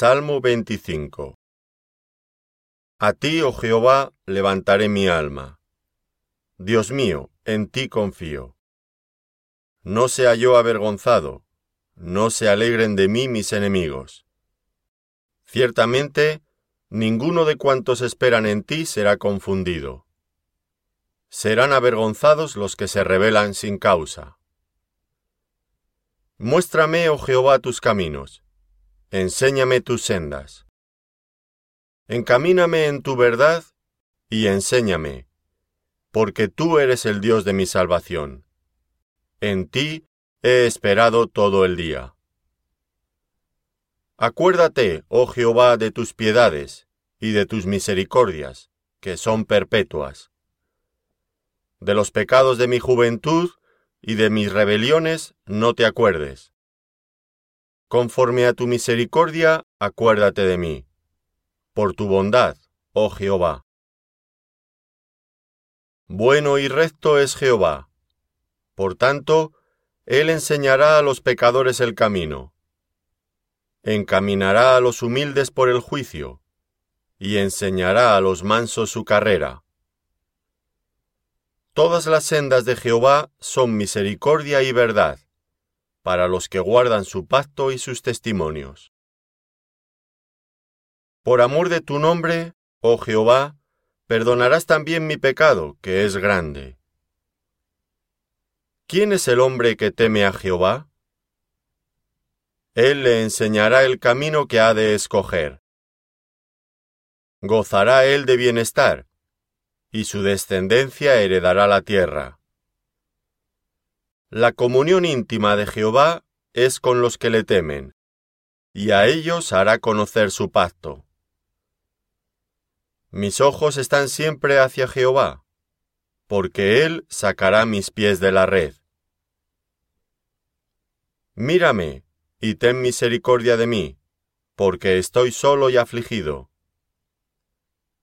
Salmo 25 A ti, oh Jehová, levantaré mi alma. Dios mío, en ti confío. No sea yo avergonzado, no se alegren de mí mis enemigos. Ciertamente, ninguno de cuantos esperan en ti será confundido. Serán avergonzados los que se rebelan sin causa. Muéstrame, oh Jehová, tus caminos, enséñame tus sendas. Encamíname en tu verdad y enséñame, porque tú eres el Dios de mi salvación. En ti he esperado todo el día. Acuérdate, oh Jehová, de tus piedades y de tus misericordias, que son perpetuas. De los pecados de mi juventud y de mis rebeliones no te acuerdes. Conforme a tu misericordia, acuérdate de mí. Por tu bondad, oh Jehová. Bueno y recto es Jehová. Por tanto, Él enseñará a los pecadores el camino encaminará a los humildes por el juicio, y enseñará a los mansos su carrera. Todas las sendas de Jehová son misericordia y verdad, para los que guardan su pacto y sus testimonios. Por amor de tu nombre, oh Jehová, perdonarás también mi pecado, que es grande. ¿Quién es el hombre que teme a Jehová? Él le enseñará el camino que ha de escoger. Gozará él de bienestar, y su descendencia heredará la tierra. La comunión íntima de Jehová es con los que le temen, y a ellos hará conocer su pacto. Mis ojos están siempre hacia Jehová, porque Él sacará mis pies de la red. Mírame, y ten misericordia de mí, porque estoy solo y afligido.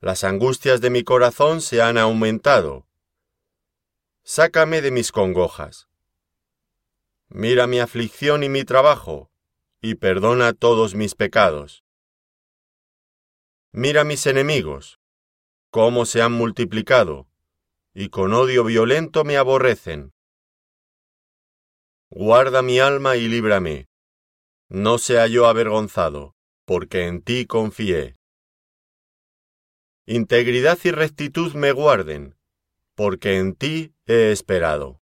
Las angustias de mi corazón se han aumentado. Sácame de mis congojas. Mira mi aflicción y mi trabajo, y perdona todos mis pecados. Mira mis enemigos, cómo se han multiplicado, y con odio violento me aborrecen. Guarda mi alma y líbrame no sea yo avergonzado, porque en ti confié. Integridad y rectitud me guarden, porque en ti he esperado.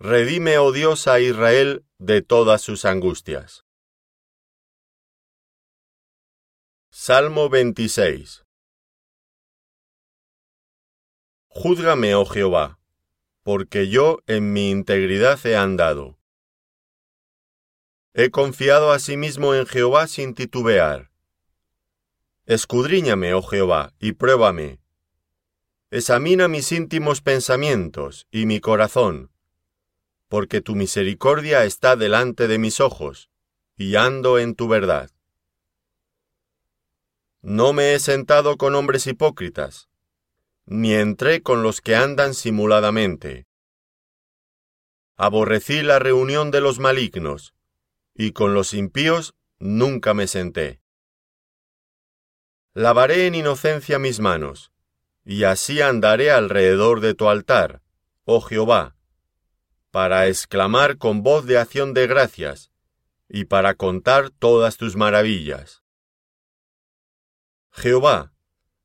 Redime, oh Dios, a Israel de todas sus angustias. Salmo 26 Júzgame, oh Jehová, porque yo en mi integridad he andado. He confiado asimismo en Jehová sin titubear. Escudriñame, oh Jehová, y pruébame. Examina mis íntimos pensamientos y mi corazón, porque tu misericordia está delante de mis ojos, y ando en tu verdad. No me he sentado con hombres hipócritas, ni entré con los que andan simuladamente. Aborrecí la reunión de los malignos, y con los impíos nunca me senté. Lavaré en inocencia mis manos, y así andaré alrededor de tu altar, oh Jehová, para exclamar con voz de acción de gracias, y para contar todas tus maravillas. Jehová,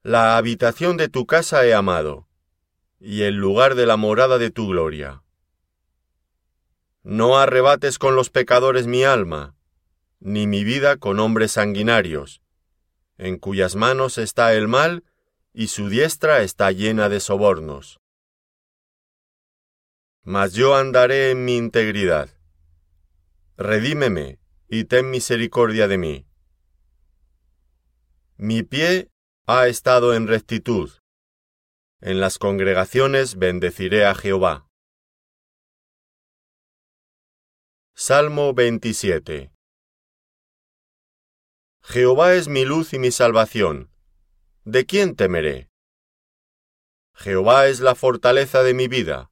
la habitación de tu casa he amado, y el lugar de la morada de tu gloria. No arrebates con los pecadores mi alma, ni mi vida con hombres sanguinarios, en cuyas manos está el mal y su diestra está llena de sobornos. Mas yo andaré en mi integridad. Redímeme y ten misericordia de mí. Mi pie ha estado en rectitud. En las congregaciones bendeciré a Jehová. Salmo 27 Jehová es mi luz y mi salvación. ¿De quién temeré? Jehová es la fortaleza de mi vida.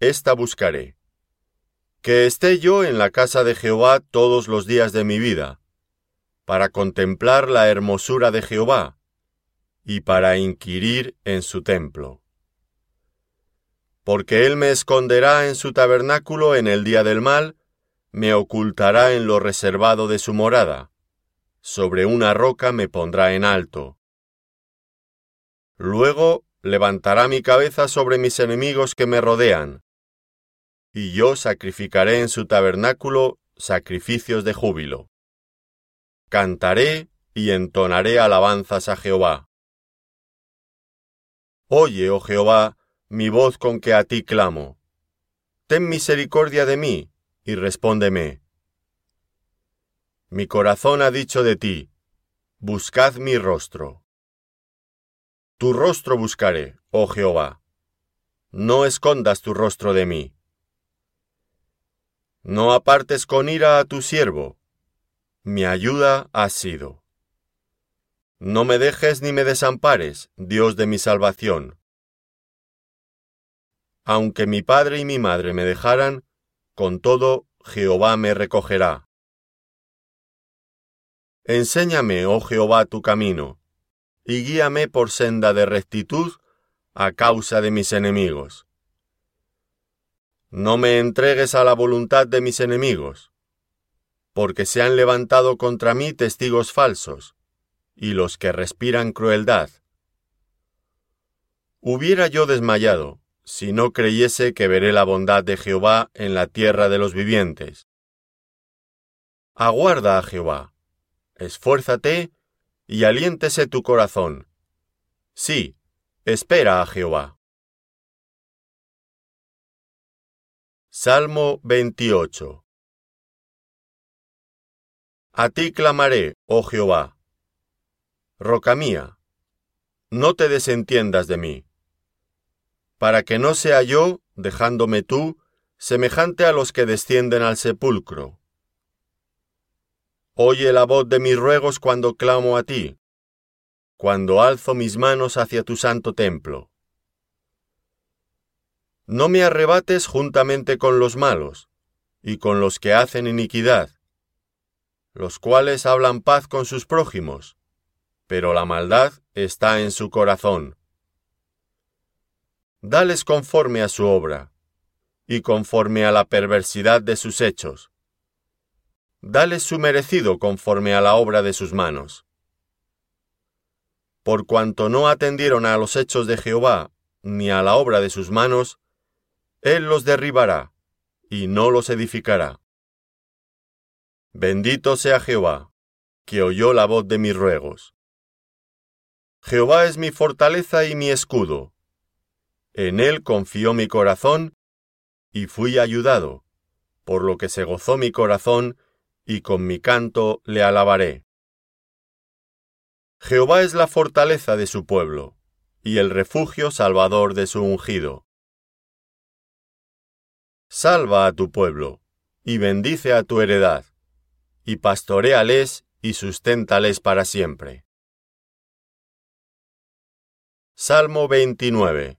esta buscaré. Que esté yo en la casa de Jehová todos los días de mi vida, para contemplar la hermosura de Jehová y para inquirir en su templo. Porque él me esconderá en su tabernáculo en el día del mal, me ocultará en lo reservado de su morada, sobre una roca me pondrá en alto. Luego levantará mi cabeza sobre mis enemigos que me rodean, y yo sacrificaré en su tabernáculo sacrificios de júbilo. Cantaré y entonaré alabanzas a Jehová. Oye, oh Jehová, mi voz con que a ti clamo. Ten misericordia de mí y respóndeme. Mi corazón ha dicho de ti, buscad mi rostro. Tu rostro buscaré, oh Jehová. No escondas tu rostro de mí. No apartes con ira a tu siervo, mi ayuda has sido. No me dejes ni me desampares, Dios de mi salvación. Aunque mi padre y mi madre me dejaran, con todo Jehová me recogerá. Enséñame, oh Jehová, tu camino, y guíame por senda de rectitud a causa de mis enemigos. No me entregues a la voluntad de mis enemigos porque se han levantado contra mí testigos falsos, y los que respiran crueldad. Hubiera yo desmayado, si no creyese que veré la bondad de Jehová en la tierra de los vivientes. Aguarda a Jehová, esfuérzate y aliéntese tu corazón. Sí, espera a Jehová. Salmo 28 a ti clamaré, oh Jehová. Roca mía, no te desentiendas de mí, para que no sea yo, dejándome tú, semejante a los que descienden al sepulcro. Oye la voz de mis ruegos cuando clamo a ti, cuando alzo mis manos hacia tu santo templo. No me arrebates juntamente con los malos y con los que hacen iniquidad los cuales hablan paz con sus prójimos, pero la maldad está en su corazón. Dales conforme a su obra, y conforme a la perversidad de sus hechos. Dales su merecido conforme a la obra de sus manos. Por cuanto no atendieron a los hechos de Jehová, ni a la obra de sus manos, Él los derribará, y no los edificará. Bendito sea Jehová, que oyó la voz de mis ruegos. Jehová es mi fortaleza y mi escudo. En él confió mi corazón, y fui ayudado, por lo que se gozó mi corazón, y con mi canto le alabaré. Jehová es la fortaleza de su pueblo, y el refugio salvador de su ungido. Salva a tu pueblo, y bendice a tu heredad y pastoreales y susténtales para siempre. Salmo 29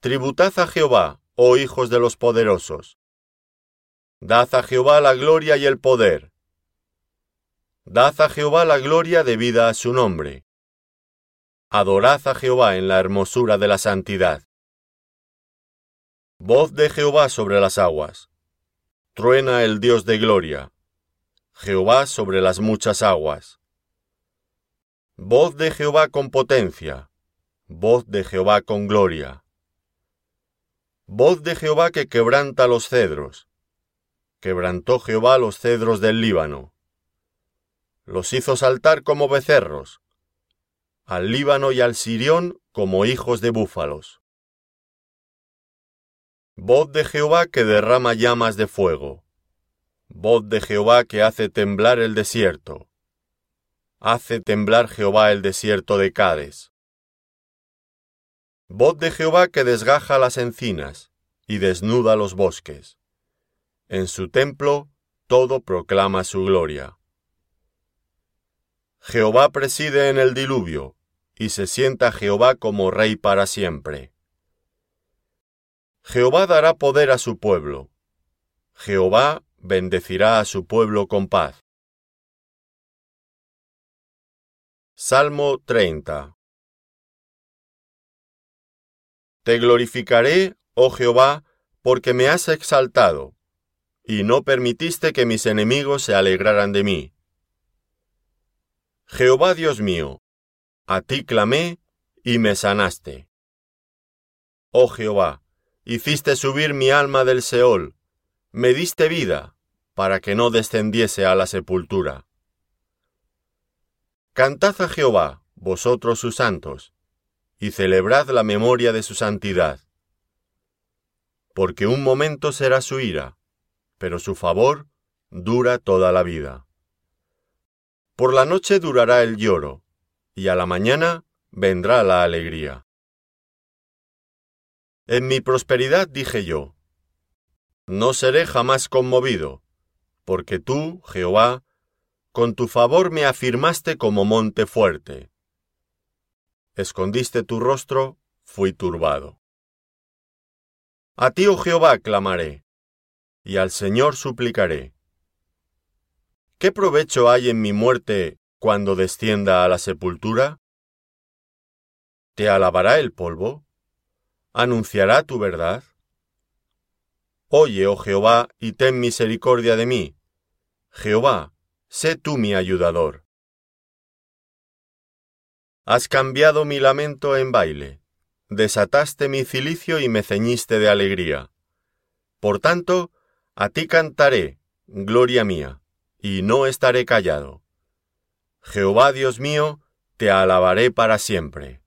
Tributad a Jehová, oh hijos de los poderosos. Dad a Jehová la gloria y el poder. Dad a Jehová la gloria debida a su nombre. Adorad a Jehová en la hermosura de la santidad. Voz de Jehová sobre las aguas truena el Dios de gloria, Jehová sobre las muchas aguas. Voz de Jehová con potencia, voz de Jehová con gloria. Voz de Jehová que quebranta los cedros. Quebrantó Jehová los cedros del Líbano. Los hizo saltar como becerros, al Líbano y al Sirión como hijos de búfalos. Voz de Jehová que derrama llamas de fuego. Voz de Jehová que hace temblar el desierto. hace temblar Jehová el desierto de Cades. Voz de Jehová que desgaja las encinas y desnuda los bosques. En su templo todo proclama su gloria. Jehová preside en el diluvio, y se sienta Jehová como rey para siempre. Jehová dará poder a su pueblo. Jehová bendecirá a su pueblo con paz. Salmo 30 Te glorificaré, oh Jehová, porque me has exaltado, y no permitiste que mis enemigos se alegraran de mí. Jehová Dios mío, a ti clamé y me sanaste. Oh Jehová, hiciste subir mi alma del Seol, me diste vida, para que no descendiese a la sepultura. Cantad a Jehová, vosotros sus santos, y celebrad la memoria de su santidad. Porque un momento será su ira, pero su favor dura toda la vida. Por la noche durará el lloro, y a la mañana vendrá la alegría. En mi prosperidad dije yo, no seré jamás conmovido, porque tú, Jehová, con tu favor me afirmaste como monte fuerte escondiste tu rostro, fui turbado. A ti, oh Jehová, clamaré, y al Señor suplicaré. ¿Qué provecho hay en mi muerte cuando descienda a la sepultura? ¿Te alabará el polvo? ¿Anunciará tu verdad? Oye, oh Jehová, y ten misericordia de mí. Jehová, sé tú mi ayudador. Has cambiado mi lamento en baile, desataste mi cilicio y me ceñiste de alegría. Por tanto, a ti cantaré, gloria mía, y no estaré callado. Jehová Dios mío, te alabaré para siempre.